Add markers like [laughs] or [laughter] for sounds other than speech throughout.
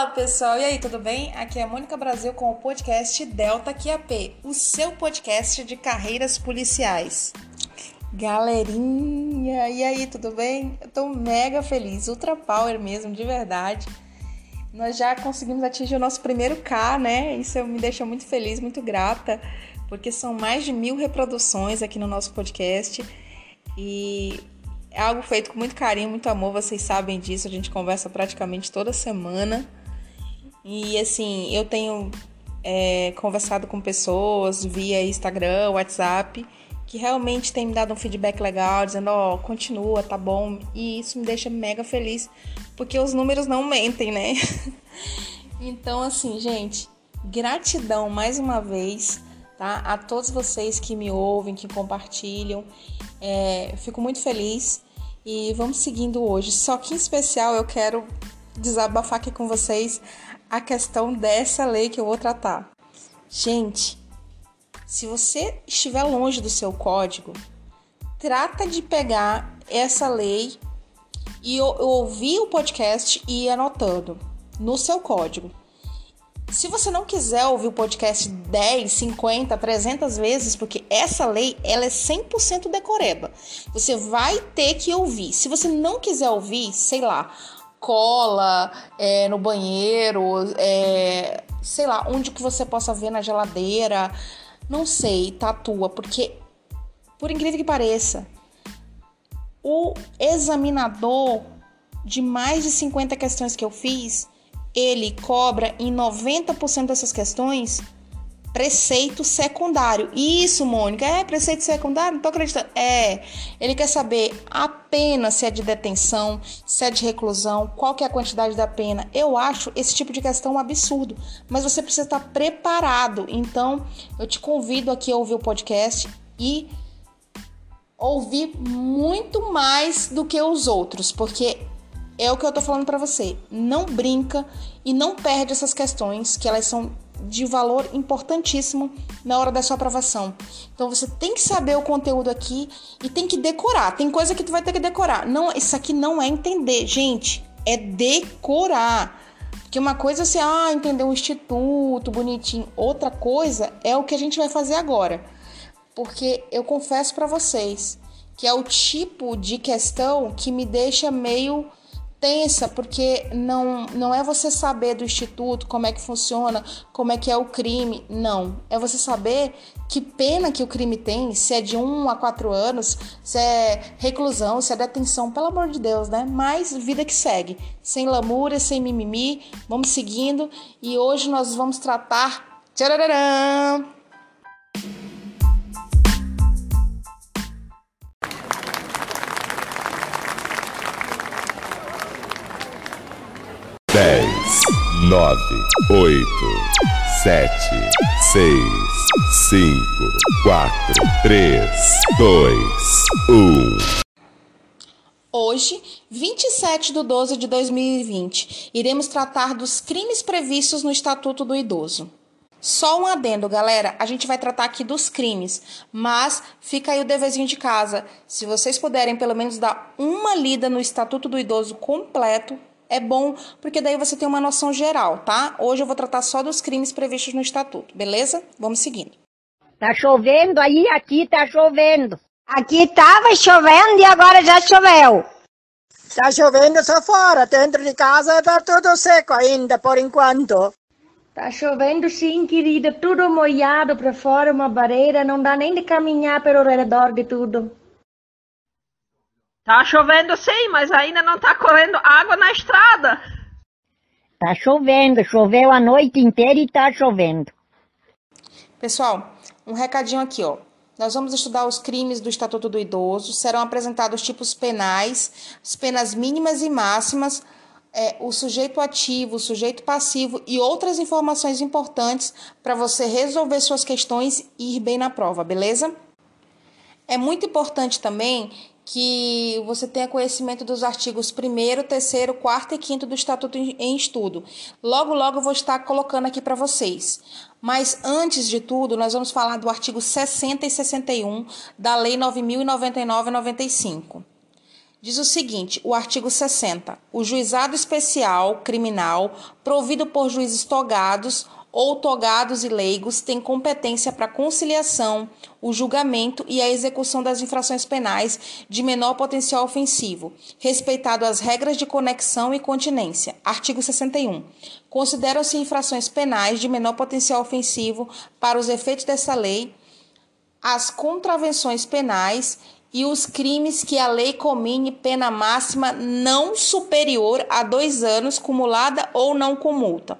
Olá pessoal, e aí, tudo bem? Aqui é a Mônica Brasil com o podcast Delta QAP, o seu podcast de carreiras policiais. Galerinha, e aí, tudo bem? Eu tô mega feliz, ultra power mesmo, de verdade. Nós já conseguimos atingir o nosso primeiro K, né? Isso me deixa muito feliz, muito grata, porque são mais de mil reproduções aqui no nosso podcast e é algo feito com muito carinho, muito amor, vocês sabem disso, a gente conversa praticamente toda semana. E assim, eu tenho é, conversado com pessoas via Instagram, WhatsApp, que realmente tem me dado um feedback legal, dizendo, ó, oh, continua, tá bom. E isso me deixa mega feliz, porque os números não mentem, né? [laughs] então, assim, gente, gratidão mais uma vez, tá? A todos vocês que me ouvem, que compartilham. É, fico muito feliz e vamos seguindo hoje. Só que em especial eu quero desabafar aqui com vocês a questão dessa lei que eu vou tratar. Gente, se você estiver longe do seu código, trata de pegar essa lei e ouvir o podcast e ir anotando no seu código. Se você não quiser ouvir o podcast 10, 50, 300 vezes, porque essa lei ela é 100% decoreba, você vai ter que ouvir. Se você não quiser ouvir, sei lá, cola é, no banheiro, é, sei lá, onde que você possa ver na geladeira, não sei, tatua, porque por incrível que pareça, o examinador de mais de 50 questões que eu fiz, ele cobra em 90% dessas questões preceito secundário. Isso, Mônica, é preceito secundário? Não tô acreditando. É, ele quer saber a pena se é de detenção, se é de reclusão, qual que é a quantidade da pena. Eu acho esse tipo de questão um absurdo, mas você precisa estar preparado. Então, eu te convido aqui a ouvir o podcast e ouvir muito mais do que os outros, porque é o que eu tô falando para você. Não brinca e não perde essas questões que elas são de valor importantíssimo na hora da sua aprovação. Então você tem que saber o conteúdo aqui e tem que decorar. Tem coisa que tu vai ter que decorar. Não, isso aqui não é entender, gente, é decorar. Porque uma coisa é você ah, entender um instituto bonitinho, outra coisa é o que a gente vai fazer agora. Porque eu confesso para vocês que é o tipo de questão que me deixa meio tensa, porque não, não é você saber do instituto como é que funciona, como é que é o crime, não. É você saber que pena que o crime tem, se é de um a quatro anos, se é reclusão, se é detenção, pelo amor de Deus, né? Mas vida que segue, sem lamúria, sem mimimi, vamos seguindo e hoje nós vamos tratar. Tchararam! Nove, oito, sete, seis, cinco, quatro, três, dois, um. Hoje, 27 de 12 de 2020, iremos tratar dos crimes previstos no Estatuto do Idoso. Só um adendo, galera. A gente vai tratar aqui dos crimes, mas fica aí o deverzinho de casa. Se vocês puderem pelo menos dar uma lida no Estatuto do Idoso completo, é bom porque daí você tem uma noção geral, tá? Hoje eu vou tratar só dos crimes previstos no estatuto, beleza? Vamos seguindo. Tá chovendo aí, aqui tá chovendo. Aqui tava chovendo e agora já choveu. Tá chovendo só fora, dentro de casa tá tudo seco ainda por enquanto. Tá chovendo sim, querida, tudo molhado para fora, uma barreira, não dá nem de caminhar pelo redor de tudo. Tá chovendo sim, mas ainda não tá correndo água na estrada. Tá chovendo, choveu a noite inteira e tá chovendo. Pessoal, um recadinho aqui, ó. Nós vamos estudar os crimes do Estatuto do Idoso, serão apresentados tipos penais, as penas mínimas e máximas, é, o sujeito ativo, o sujeito passivo e outras informações importantes para você resolver suas questões e ir bem na prova, beleza? É muito importante também que você tenha conhecimento dos artigos 1 3 4 e 5 do Estatuto em Estudo. Logo, logo eu vou estar colocando aqui para vocês. Mas antes de tudo, nós vamos falar do artigo 60 e 61 da Lei 9099-95. Diz o seguinte, o artigo 60. O juizado especial criminal, provido por juízes togados ou togados e leigos, tem competência para conciliação, o julgamento e a execução das infrações penais de menor potencial ofensivo, respeitado as regras de conexão e continência. Artigo 61. Consideram-se infrações penais de menor potencial ofensivo para os efeitos dessa lei as contravenções penais e os crimes que a lei comine pena máxima não superior a dois anos, cumulada ou não com multa.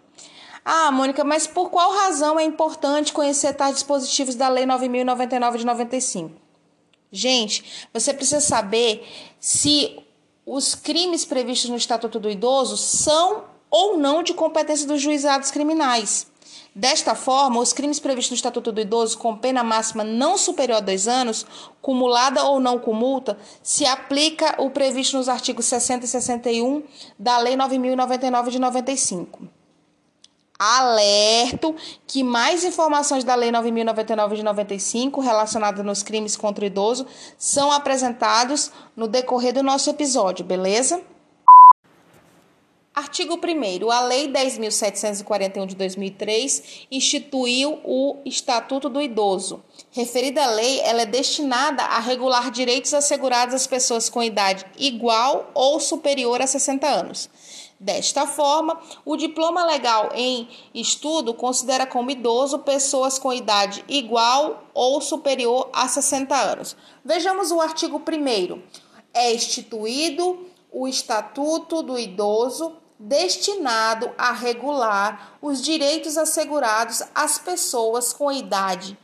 Ah, Mônica, mas por qual razão é importante conhecer tais dispositivos da Lei 9.099 de 95? Gente, você precisa saber se os crimes previstos no Estatuto do Idoso são ou não de competência dos juizados criminais. Desta forma, os crimes previstos no Estatuto do Idoso com pena máxima não superior a dois anos, cumulada ou não com multa, se aplica o previsto nos artigos 60 e 61 da Lei 9.099 de 95. Alerto que mais informações da Lei 9.099 de 95 relacionadas nos crimes contra o idoso são apresentados no decorrer do nosso episódio, beleza? Artigo 1 A Lei 10.741 de 2003 instituiu o Estatuto do Idoso. Referida lei, ela é destinada a regular direitos assegurados às pessoas com idade igual ou superior a 60 anos. Desta forma, o diploma legal em estudo considera como idoso pessoas com idade igual ou superior a 60 anos. Vejamos o artigo 1. É instituído o Estatuto do Idoso destinado a regular os direitos assegurados às pessoas com idade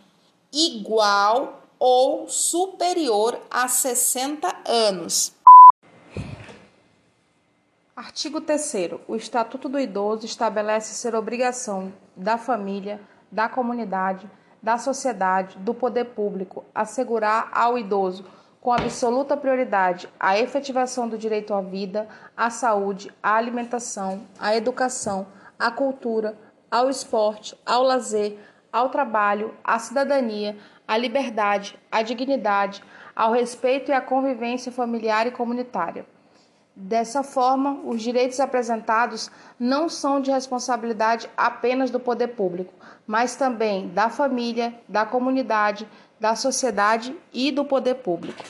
igual ou superior a 60 anos. Artigo 3. O Estatuto do Idoso estabelece ser obrigação da família, da comunidade, da sociedade, do poder público assegurar ao idoso com absoluta prioridade a efetivação do direito à vida, à saúde, à alimentação, à educação, à cultura, ao esporte, ao lazer, ao trabalho, à cidadania, à liberdade, à dignidade, ao respeito e à convivência familiar e comunitária. Dessa forma, os direitos apresentados não são de responsabilidade apenas do poder público, mas também da família, da comunidade, da sociedade e do poder público.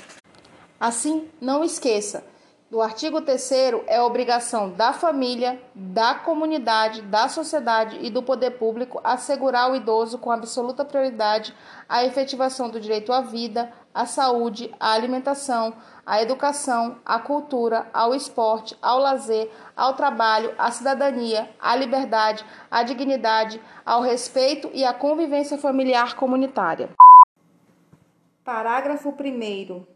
Assim, não esqueça, do artigo 3 é obrigação da família, da comunidade, da sociedade e do poder público assegurar ao idoso com absoluta prioridade a efetivação do direito à vida, à saúde, à alimentação, à educação, à cultura, ao esporte, ao lazer, ao trabalho, à cidadania, à liberdade, à dignidade, ao respeito e à convivência familiar comunitária. Parágrafo 1.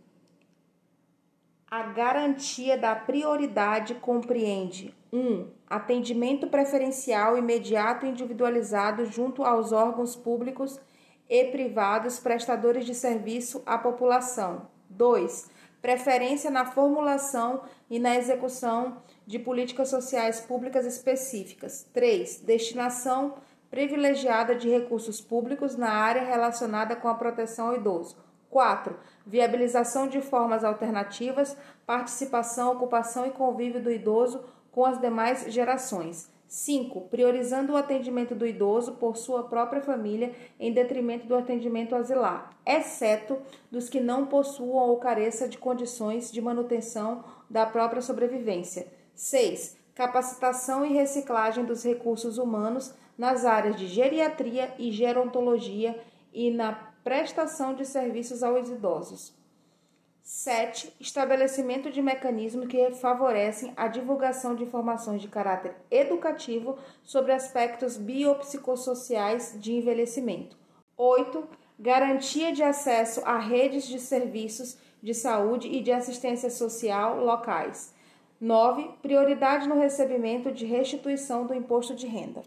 A garantia da prioridade compreende 1. Um, atendimento preferencial imediato e individualizado junto aos órgãos públicos e privados prestadores de serviço à população. 2. Preferência na formulação e na execução de políticas sociais públicas específicas. 3. Destinação privilegiada de recursos públicos na área relacionada com a proteção ao idoso. 4. Viabilização de formas alternativas, participação, ocupação e convívio do idoso com as demais gerações. 5. Priorizando o atendimento do idoso por sua própria família em detrimento do atendimento asilar, exceto dos que não possuam ou careçam de condições de manutenção da própria sobrevivência. 6. Capacitação e reciclagem dos recursos humanos nas áreas de geriatria e gerontologia e na prestação de serviços aos idosos. 7. Estabelecimento de mecanismos que favorecem a divulgação de informações de caráter educativo sobre aspectos biopsicossociais de envelhecimento. 8. Garantia de acesso a redes de serviços de saúde e de assistência social locais. 9. Prioridade no recebimento de restituição do imposto de renda.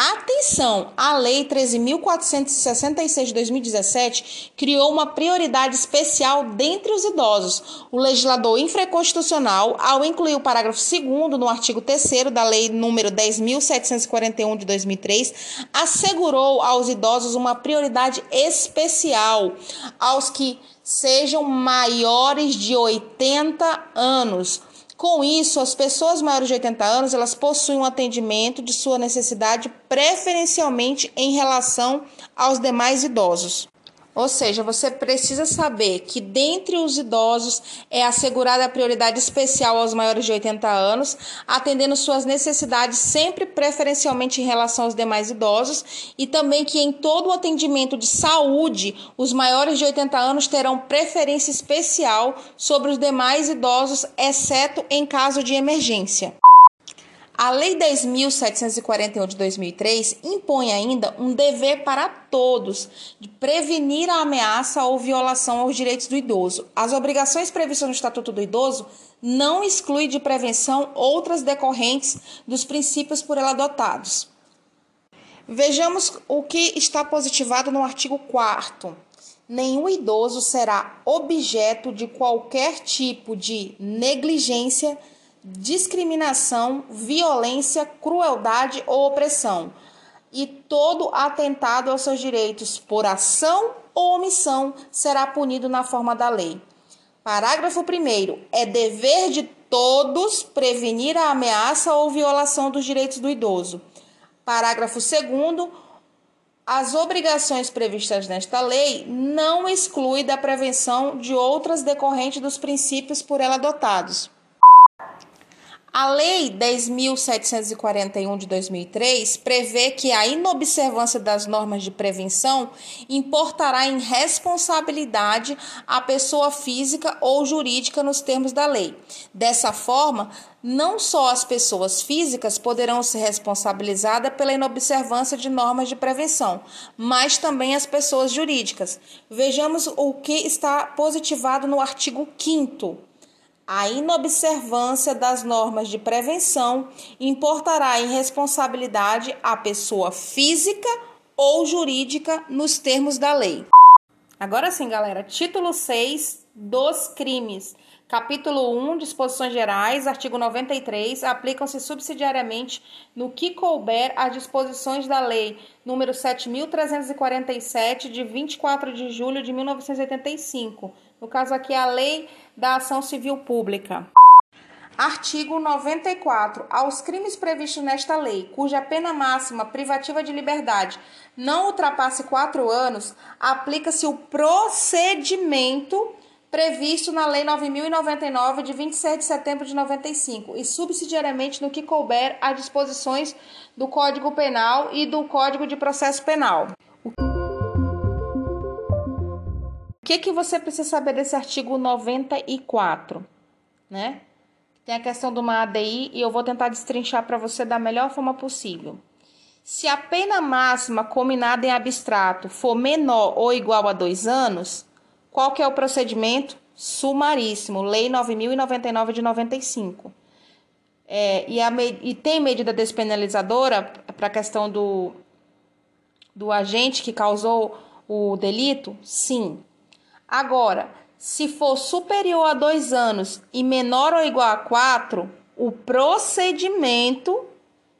Atenção! A Lei 13.466 de 2017 criou uma prioridade especial dentre os idosos. O legislador infraconstitucional, ao incluir o parágrafo 2 no artigo 3 da Lei número 10.741 de 2003, assegurou aos idosos uma prioridade especial aos que sejam maiores de 80 anos com isso, as pessoas maiores de 80 anos, elas possuem um atendimento de sua necessidade preferencialmente em relação aos demais idosos. Ou seja, você precisa saber que dentre os idosos é assegurada a prioridade especial aos maiores de 80 anos, atendendo suas necessidades sempre preferencialmente em relação aos demais idosos, e também que em todo o atendimento de saúde, os maiores de 80 anos terão preferência especial sobre os demais idosos, exceto em caso de emergência. A Lei 10.741 de 2003 impõe ainda um dever para todos de prevenir a ameaça ou violação aos direitos do idoso. As obrigações previstas no Estatuto do Idoso não excluem de prevenção outras decorrentes dos princípios por ela adotados. Vejamos o que está positivado no artigo 4 Nenhum idoso será objeto de qualquer tipo de negligência discriminação, violência, crueldade ou opressão, e todo atentado aos seus direitos por ação ou omissão será punido na forma da lei. Parágrafo 1. É dever de todos prevenir a ameaça ou violação dos direitos do idoso. Parágrafo 2. As obrigações previstas nesta lei não excluem da prevenção de outras decorrentes dos princípios por ela adotados. A Lei 10.741 de 2003 prevê que a inobservância das normas de prevenção importará em responsabilidade a pessoa física ou jurídica nos termos da lei. Dessa forma, não só as pessoas físicas poderão ser responsabilizadas pela inobservância de normas de prevenção, mas também as pessoas jurídicas. Vejamos o que está positivado no artigo 5 a inobservância das normas de prevenção importará em responsabilidade a pessoa física ou jurídica nos termos da lei. Agora sim, galera, título 6 dos crimes. Capítulo 1, disposições gerais, artigo 93, aplicam-se subsidiariamente no que couber as disposições da lei número 7347 de 24 de julho de 1985 no caso aqui, a Lei da Ação Civil Pública. Artigo 94. Aos crimes previstos nesta lei, cuja pena máxima privativa de liberdade não ultrapasse quatro anos, aplica-se o procedimento previsto na Lei 9099 de 26 de setembro de 95 e subsidiariamente no que couber as disposições do Código Penal e do Código de Processo Penal que, que você precisa saber desse artigo 94? Né? Tem a questão de uma ADI e eu vou tentar destrinchar para você da melhor forma possível. Se a pena máxima combinada em abstrato for menor ou igual a dois anos, qual que é o procedimento? Sumaríssimo, Lei 9.099 de 95. É, e, a, e tem medida despenalizadora para a questão do, do agente que causou o delito? Sim. Agora, se for superior a dois anos e menor ou igual a quatro, o procedimento,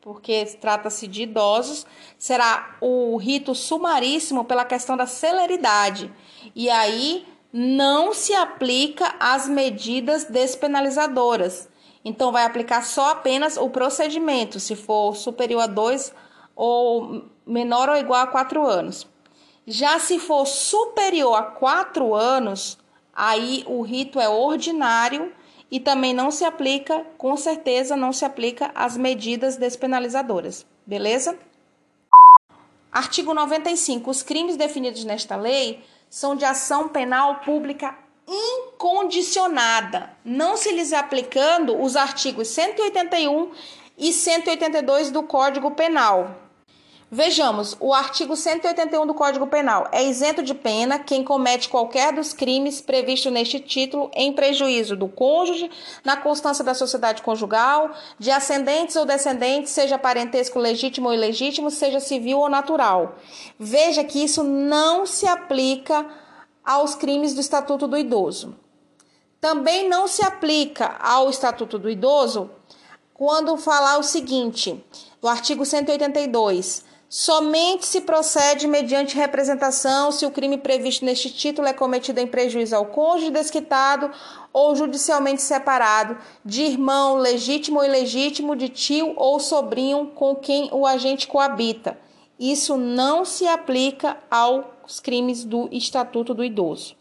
porque trata-se de idosos, será o rito sumaríssimo pela questão da celeridade. E aí não se aplica as medidas despenalizadoras. Então, vai aplicar só apenas o procedimento, se for superior a dois ou menor ou igual a quatro anos. Já se for superior a quatro anos, aí o rito é ordinário e também não se aplica, com certeza não se aplica as medidas despenalizadoras, beleza? Artigo 95. Os crimes definidos nesta lei são de ação penal pública incondicionada, não se lhes aplicando os artigos 181 e 182 do Código Penal. Vejamos, o artigo 181 do Código Penal é isento de pena quem comete qualquer dos crimes previstos neste título em prejuízo do cônjuge, na constância da sociedade conjugal, de ascendentes ou descendentes, seja parentesco legítimo ou ilegítimo, seja civil ou natural. Veja que isso não se aplica aos crimes do Estatuto do Idoso. Também não se aplica ao Estatuto do Idoso quando falar o seguinte, do artigo 182 Somente se procede mediante representação se o crime previsto neste título é cometido em prejuízo ao cônjuge desquitado ou judicialmente separado, de irmão legítimo ou ilegítimo, de tio ou sobrinho com quem o agente coabita. Isso não se aplica aos crimes do Estatuto do Idoso.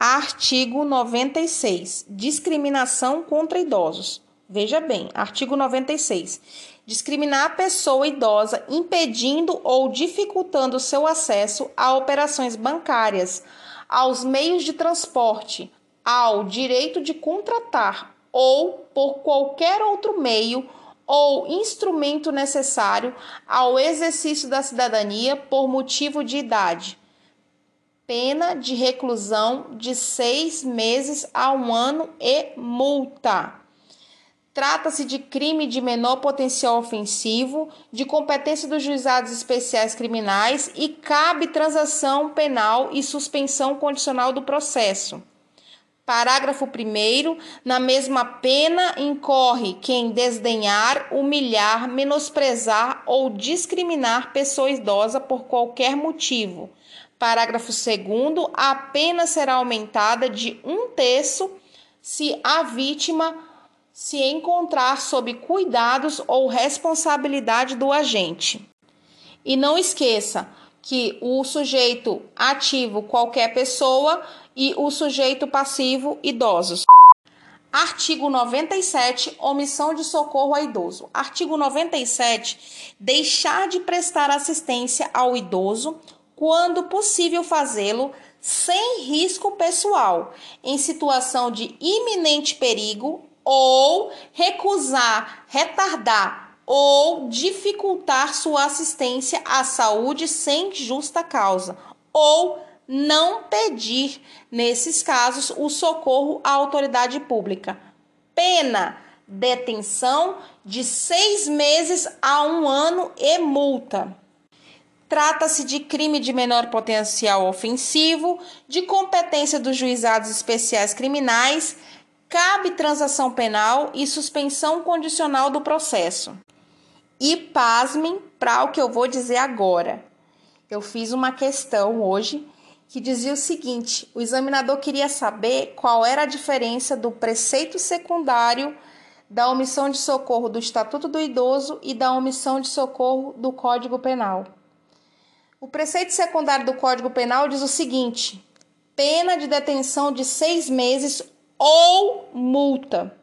Artigo 96. Discriminação contra idosos. Veja bem, artigo 96 discriminar a pessoa idosa impedindo ou dificultando seu acesso a operações bancárias, aos meios de transporte, ao direito de contratar ou por qualquer outro meio ou instrumento necessário ao exercício da cidadania por motivo de idade. Pena de reclusão de seis meses a um ano e multa. Trata-se de crime de menor potencial ofensivo, de competência dos juizados especiais criminais e cabe transação penal e suspensão condicional do processo. Parágrafo 1. Na mesma pena incorre quem desdenhar, humilhar, menosprezar ou discriminar pessoa idosa por qualquer motivo. Parágrafo 2. A pena será aumentada de um terço se a vítima se encontrar sob cuidados ou responsabilidade do agente. E não esqueça que o sujeito ativo, qualquer pessoa, e o sujeito passivo, idosos. Artigo 97, omissão de socorro a idoso. Artigo 97, deixar de prestar assistência ao idoso quando possível fazê-lo sem risco pessoal, em situação de iminente perigo ou recusar, retardar ou dificultar sua assistência à saúde sem justa causa, ou não pedir, nesses casos, o socorro à autoridade pública. Pena: detenção de seis meses a um ano e multa. Trata-se de crime de menor potencial ofensivo, de competência dos juizados especiais criminais cabe transação penal e suspensão condicional do processo. E pasmem para o que eu vou dizer agora. Eu fiz uma questão hoje que dizia o seguinte: o examinador queria saber qual era a diferença do preceito secundário da omissão de socorro do Estatuto do Idoso e da omissão de socorro do Código Penal. O preceito secundário do Código Penal diz o seguinte: pena de detenção de seis meses ou multa.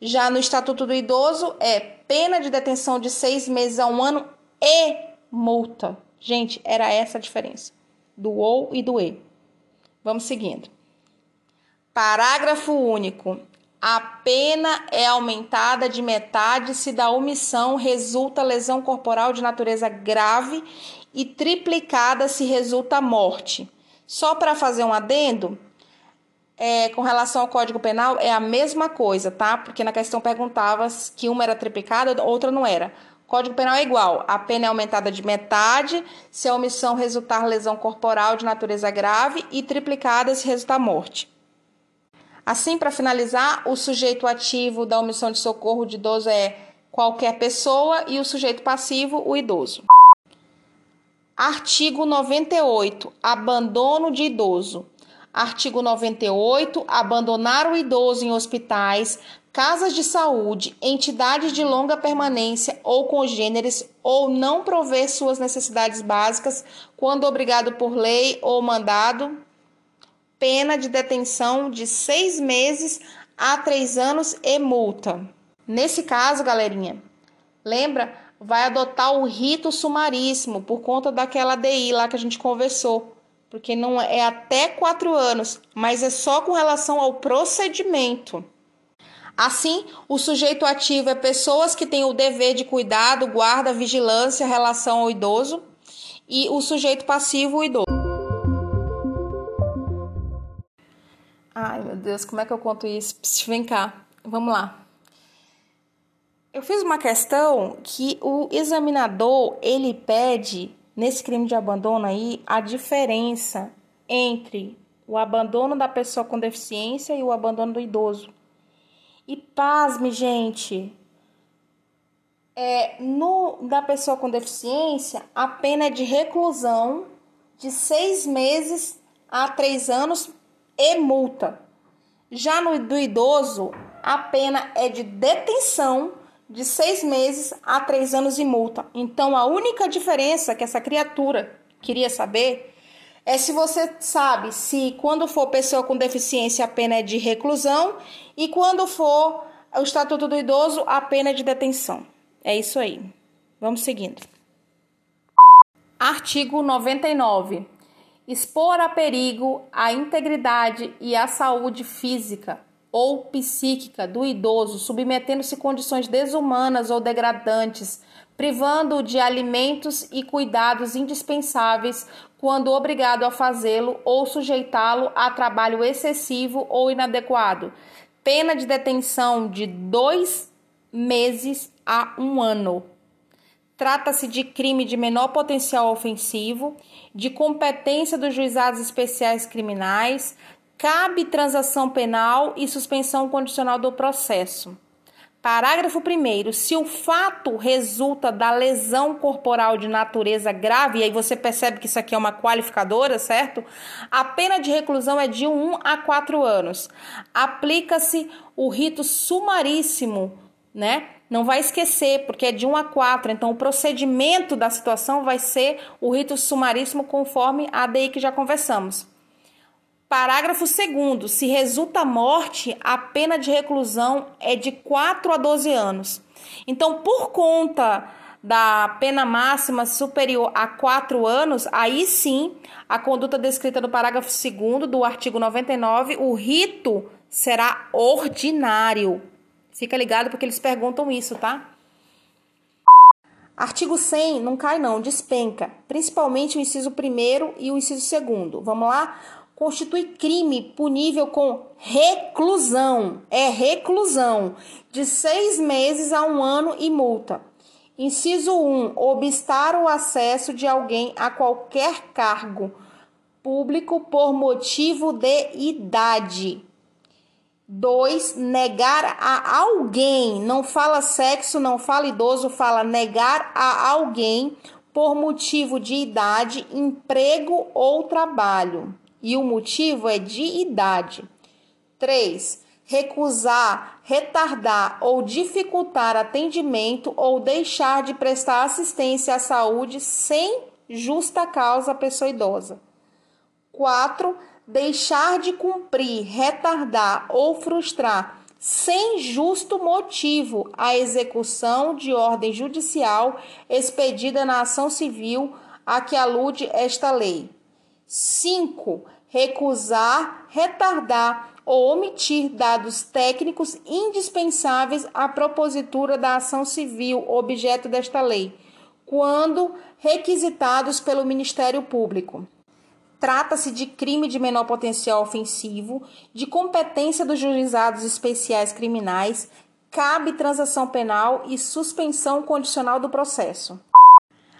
Já no Estatuto do Idoso é pena de detenção de seis meses a um ano e multa. Gente, era essa a diferença do ou e do e. Vamos seguindo. Parágrafo único. A pena é aumentada de metade se da omissão resulta lesão corporal de natureza grave e triplicada se resulta morte. Só para fazer um adendo, é, com relação ao Código Penal é a mesma coisa, tá? Porque na questão perguntava que uma era triplicada, outra não era. Código Penal é igual, a pena é aumentada de metade se a omissão resultar lesão corporal de natureza grave e triplicada se resultar morte. Assim, para finalizar, o sujeito ativo da omissão de socorro de idoso é qualquer pessoa e o sujeito passivo, o idoso. Artigo 98. Abandono de idoso. Artigo 98. Abandonar o idoso em hospitais, casas de saúde, entidades de longa permanência ou congêneres ou não prover suas necessidades básicas quando obrigado por lei ou mandado, pena de detenção de seis meses a três anos e multa. Nesse caso, galerinha, lembra? Vai adotar o rito sumaríssimo por conta daquela DI lá que a gente conversou porque não é até quatro anos, mas é só com relação ao procedimento. Assim, o sujeito ativo é pessoas que têm o dever de cuidado, guarda, vigilância, relação ao idoso. e o sujeito passivo, o idoso. Ai, meu Deus, como é que eu conto isso? Pss, Vem cá, vamos lá. Eu fiz uma questão que o examinador, ele pede, nesse crime de abandono aí, a diferença entre o abandono da pessoa com deficiência e o abandono do idoso. E pasme, gente, é, no da pessoa com deficiência, a pena é de reclusão de seis meses a três anos e multa. Já no do idoso, a pena é de detenção de seis meses a três anos e multa. Então, a única diferença que essa criatura queria saber é se você sabe se quando for pessoa com deficiência a pena é de reclusão e quando for o Estatuto do Idoso a pena é de detenção. É isso aí. Vamos seguindo. Artigo 99. Expor a perigo a integridade e a saúde física ou psíquica do idoso, submetendo-se a condições desumanas ou degradantes, privando-o de alimentos e cuidados indispensáveis quando obrigado a fazê-lo ou sujeitá-lo a trabalho excessivo ou inadequado. Pena de detenção de dois meses a um ano. Trata-se de crime de menor potencial ofensivo, de competência dos juizados especiais criminais, cabe transação penal e suspensão condicional do processo. Parágrafo 1. Se o fato resulta da lesão corporal de natureza grave, e aí você percebe que isso aqui é uma qualificadora, certo? A pena de reclusão é de 1 a 4 anos. Aplica-se o rito sumaríssimo, né? Não vai esquecer, porque é de 1 a 4. Então, o procedimento da situação vai ser o rito sumaríssimo conforme a ADI que já conversamos. Parágrafo 2. Se resulta morte, a pena de reclusão é de 4 a 12 anos. Então, por conta da pena máxima superior a 4 anos, aí sim, a conduta descrita no parágrafo 2 do artigo 99, o rito será ordinário. Fica ligado porque eles perguntam isso, tá? Artigo 100 não cai não, despenca, principalmente o inciso 1 e o inciso 2 Vamos lá? Constitui crime punível com reclusão, é reclusão, de seis meses a um ano e multa. Inciso 1. Obstar o acesso de alguém a qualquer cargo público por motivo de idade. 2. Negar a alguém, não fala sexo, não fala idoso, fala negar a alguém por motivo de idade, emprego ou trabalho. E o motivo é de idade. 3. Recusar, retardar ou dificultar atendimento ou deixar de prestar assistência à saúde sem justa causa à pessoa idosa. 4 deixar de cumprir, retardar ou frustrar sem justo motivo a execução de ordem judicial expedida na ação civil a que alude esta lei. 5. Recusar, retardar ou omitir dados técnicos indispensáveis à propositura da ação civil objeto desta lei, quando requisitados pelo Ministério Público. Trata-se de crime de menor potencial ofensivo, de competência dos juizados especiais criminais, cabe transação penal e suspensão condicional do processo.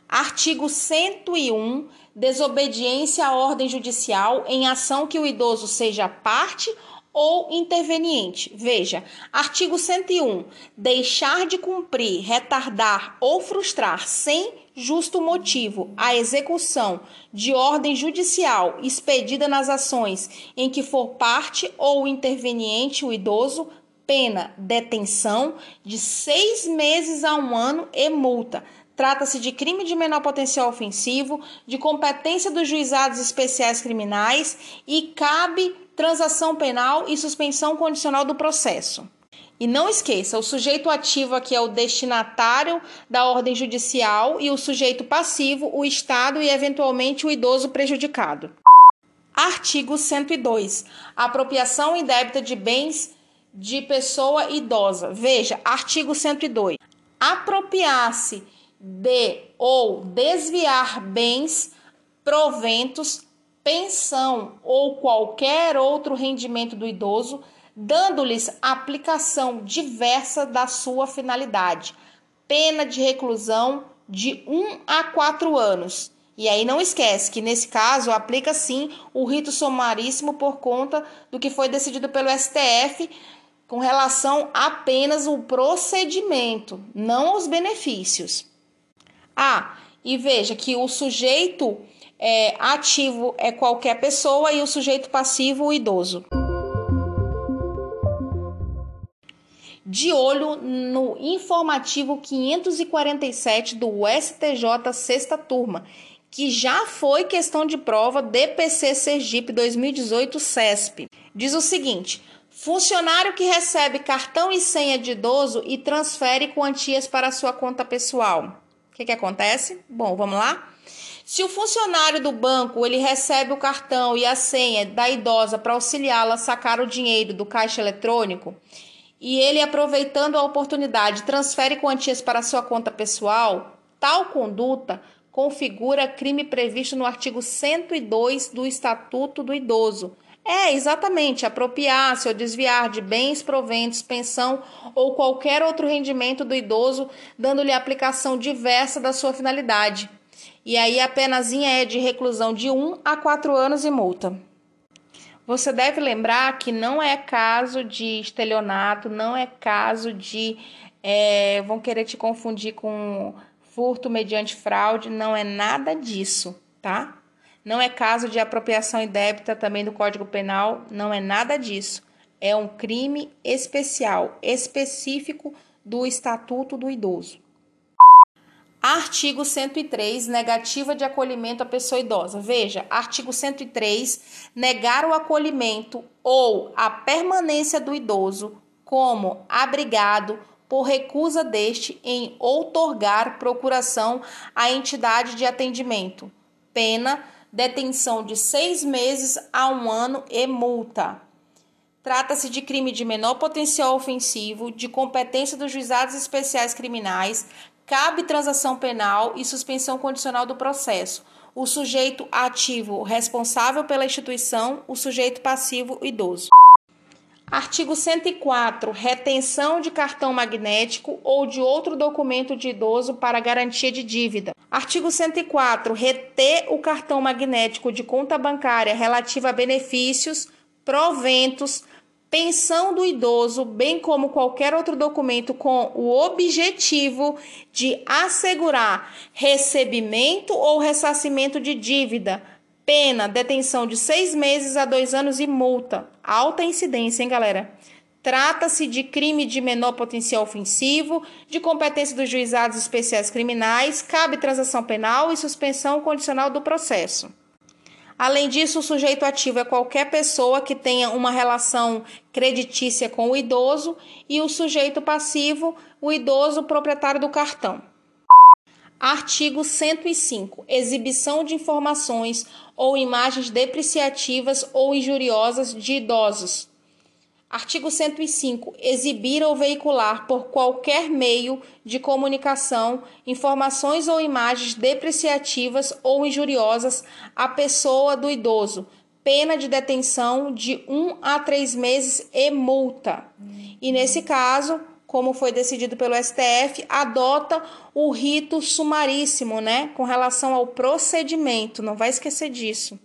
Artigo 101. Desobediência à ordem judicial em ação que o idoso seja parte ou interveniente. Veja, artigo 101. Deixar de cumprir, retardar ou frustrar sem justo motivo a execução de ordem judicial expedida nas ações em que for parte ou interveniente o idoso, pena detenção de seis meses a um ano e multa. Trata-se de crime de menor potencial ofensivo, de competência dos juizados especiais criminais e cabe transação penal e suspensão condicional do processo. E não esqueça, o sujeito ativo aqui é o destinatário da ordem judicial e o sujeito passivo, o Estado e eventualmente o idoso prejudicado. Artigo 102. Apropriação indébita de bens de pessoa idosa. Veja, artigo 102. Apropriar-se de ou desviar bens, proventos, pensão ou qualquer outro rendimento do idoso, dando-lhes aplicação diversa da sua finalidade. Pena de reclusão de 1 a 4 anos. E aí não esquece que nesse caso aplica sim o rito sumaríssimo por conta do que foi decidido pelo STF com relação apenas o procedimento, não os benefícios. Ah, e veja que o sujeito é, ativo é qualquer pessoa e o sujeito passivo o idoso. De olho no informativo 547 do STJ sexta turma, que já foi questão de prova DPC Sergipe 2018 CESP. Diz o seguinte: Funcionário que recebe cartão e senha de idoso e transfere quantias para sua conta pessoal. O que, que acontece? Bom, vamos lá? Se o funcionário do banco ele recebe o cartão e a senha da idosa para auxiliá-la a sacar o dinheiro do caixa eletrônico e ele aproveitando a oportunidade transfere quantias para sua conta pessoal, tal conduta configura crime previsto no artigo 102 do Estatuto do Idoso é, exatamente, apropriar-se ou desviar de bens, proventos, pensão ou qualquer outro rendimento do idoso, dando-lhe aplicação diversa da sua finalidade. E aí a penazinha é de reclusão de 1 a 4 anos e multa. Você deve lembrar que não é caso de estelionato, não é caso de. É, vão querer te confundir com furto mediante fraude, não é nada disso, tá? Não é caso de apropriação indébita também do Código Penal, não é nada disso. É um crime especial, específico do Estatuto do Idoso. Artigo 103, negativa de acolhimento à pessoa idosa. Veja, artigo 103, negar o acolhimento ou a permanência do idoso como abrigado por recusa deste em outorgar procuração à entidade de atendimento. Pena detenção de seis meses a um ano e multa. Trata-se de crime de menor potencial ofensivo, de competência dos juizados especiais criminais, cabe transação penal e suspensão condicional do processo. O sujeito ativo responsável pela instituição, o sujeito passivo idoso. Artigo 104. Retenção de cartão magnético ou de outro documento de idoso para garantia de dívida. Artigo 104. Reter o cartão magnético de conta bancária relativa a benefícios, proventos, pensão do idoso, bem como qualquer outro documento com o objetivo de assegurar recebimento ou ressarcimento de dívida Pena, detenção de seis meses a dois anos e multa. Alta incidência, hein, galera? Trata-se de crime de menor potencial ofensivo, de competência dos juizados especiais criminais, cabe transação penal e suspensão condicional do processo. Além disso, o sujeito ativo é qualquer pessoa que tenha uma relação creditícia com o idoso e o sujeito passivo, o idoso proprietário do cartão. Artigo 105. Exibição de informações ou imagens depreciativas ou injuriosas de idosos. Artigo 105. Exibir ou veicular por qualquer meio de comunicação informações ou imagens depreciativas ou injuriosas à pessoa do idoso. Pena de detenção de um a três meses e multa. E nesse caso, como foi decidido pelo STF, adota o rito sumaríssimo, né, com relação ao procedimento, não vai esquecer disso.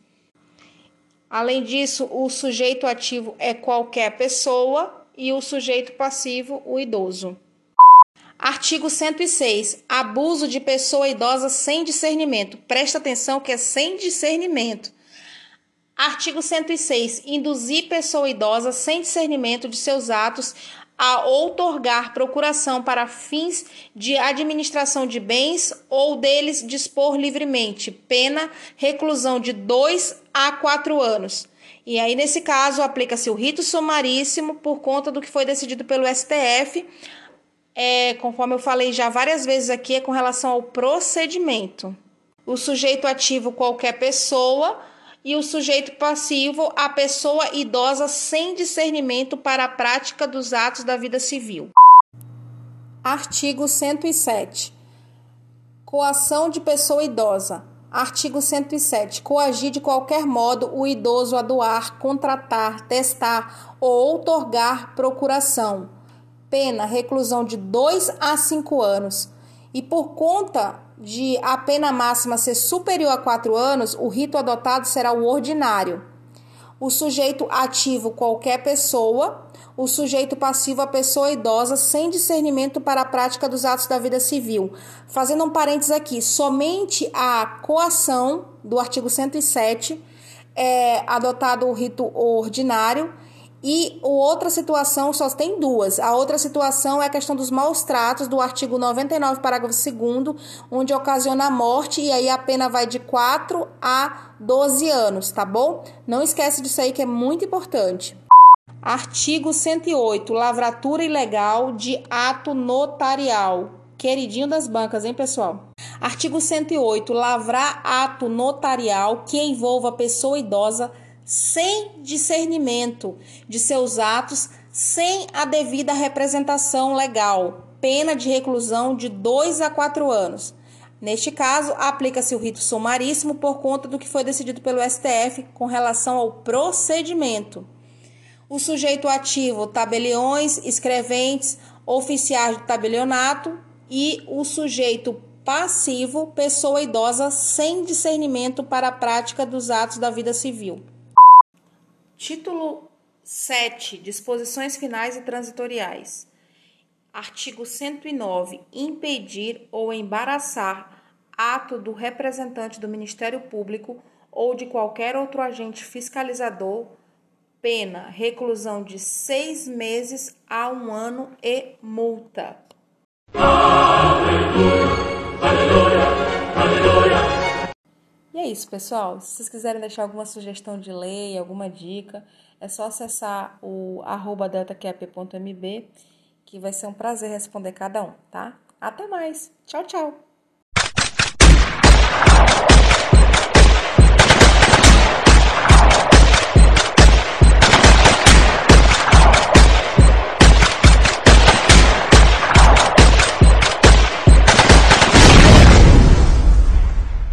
Além disso, o sujeito ativo é qualquer pessoa e o sujeito passivo, o idoso. Artigo 106. Abuso de pessoa idosa sem discernimento. Presta atenção que é sem discernimento. Artigo 106. Induzir pessoa idosa sem discernimento de seus atos a outorgar procuração para fins de administração de bens ou deles dispor livremente, pena reclusão de 2 a 4 anos. E aí, nesse caso, aplica-se o rito sumaríssimo por conta do que foi decidido pelo STF, é, conforme eu falei já várias vezes aqui, é com relação ao procedimento. O sujeito ativo, qualquer pessoa, e o sujeito passivo, a pessoa idosa sem discernimento para a prática dos atos da vida civil. Artigo 107. Coação de pessoa idosa. Artigo 107. Coagir de qualquer modo o idoso a doar, contratar, testar ou outorgar procuração. Pena, reclusão de 2 a 5 anos. E por conta de a pena máxima ser superior a 4 anos, o rito adotado será o ordinário. O sujeito ativo, qualquer pessoa. O sujeito passivo, a pessoa idosa, sem discernimento para a prática dos atos da vida civil. Fazendo um parênteses aqui, somente a coação do artigo 107 é adotado o rito ordinário e outra situação, só tem duas. A outra situação é a questão dos maus tratos, do artigo 99, parágrafo 2, onde ocasiona a morte, e aí a pena vai de 4 a 12 anos, tá bom? Não esquece disso aí que é muito importante. Artigo 108. Lavratura ilegal de ato notarial. Queridinho das bancas, hein, pessoal? Artigo 108. Lavrar ato notarial que envolva pessoa idosa sem discernimento de seus atos, sem a devida representação legal, pena de reclusão de 2 a 4 anos. Neste caso, aplica-se o rito sumaríssimo por conta do que foi decidido pelo STF com relação ao procedimento. O sujeito ativo, tabeliões, escreventes, oficiais do tabelionato e o sujeito passivo, pessoa idosa sem discernimento para a prática dos atos da vida civil. Título 7. Disposições finais e transitoriais. Artigo 109. Impedir ou embaraçar ato do representante do Ministério Público ou de qualquer outro agente fiscalizador, pena, reclusão de seis meses a um ano e multa. Aleluia, isso, pessoal. Se vocês quiserem deixar alguma sugestão de lei, alguma dica, é só acessar o arroba que vai ser um prazer responder cada um, tá? Até mais. Tchau, tchau.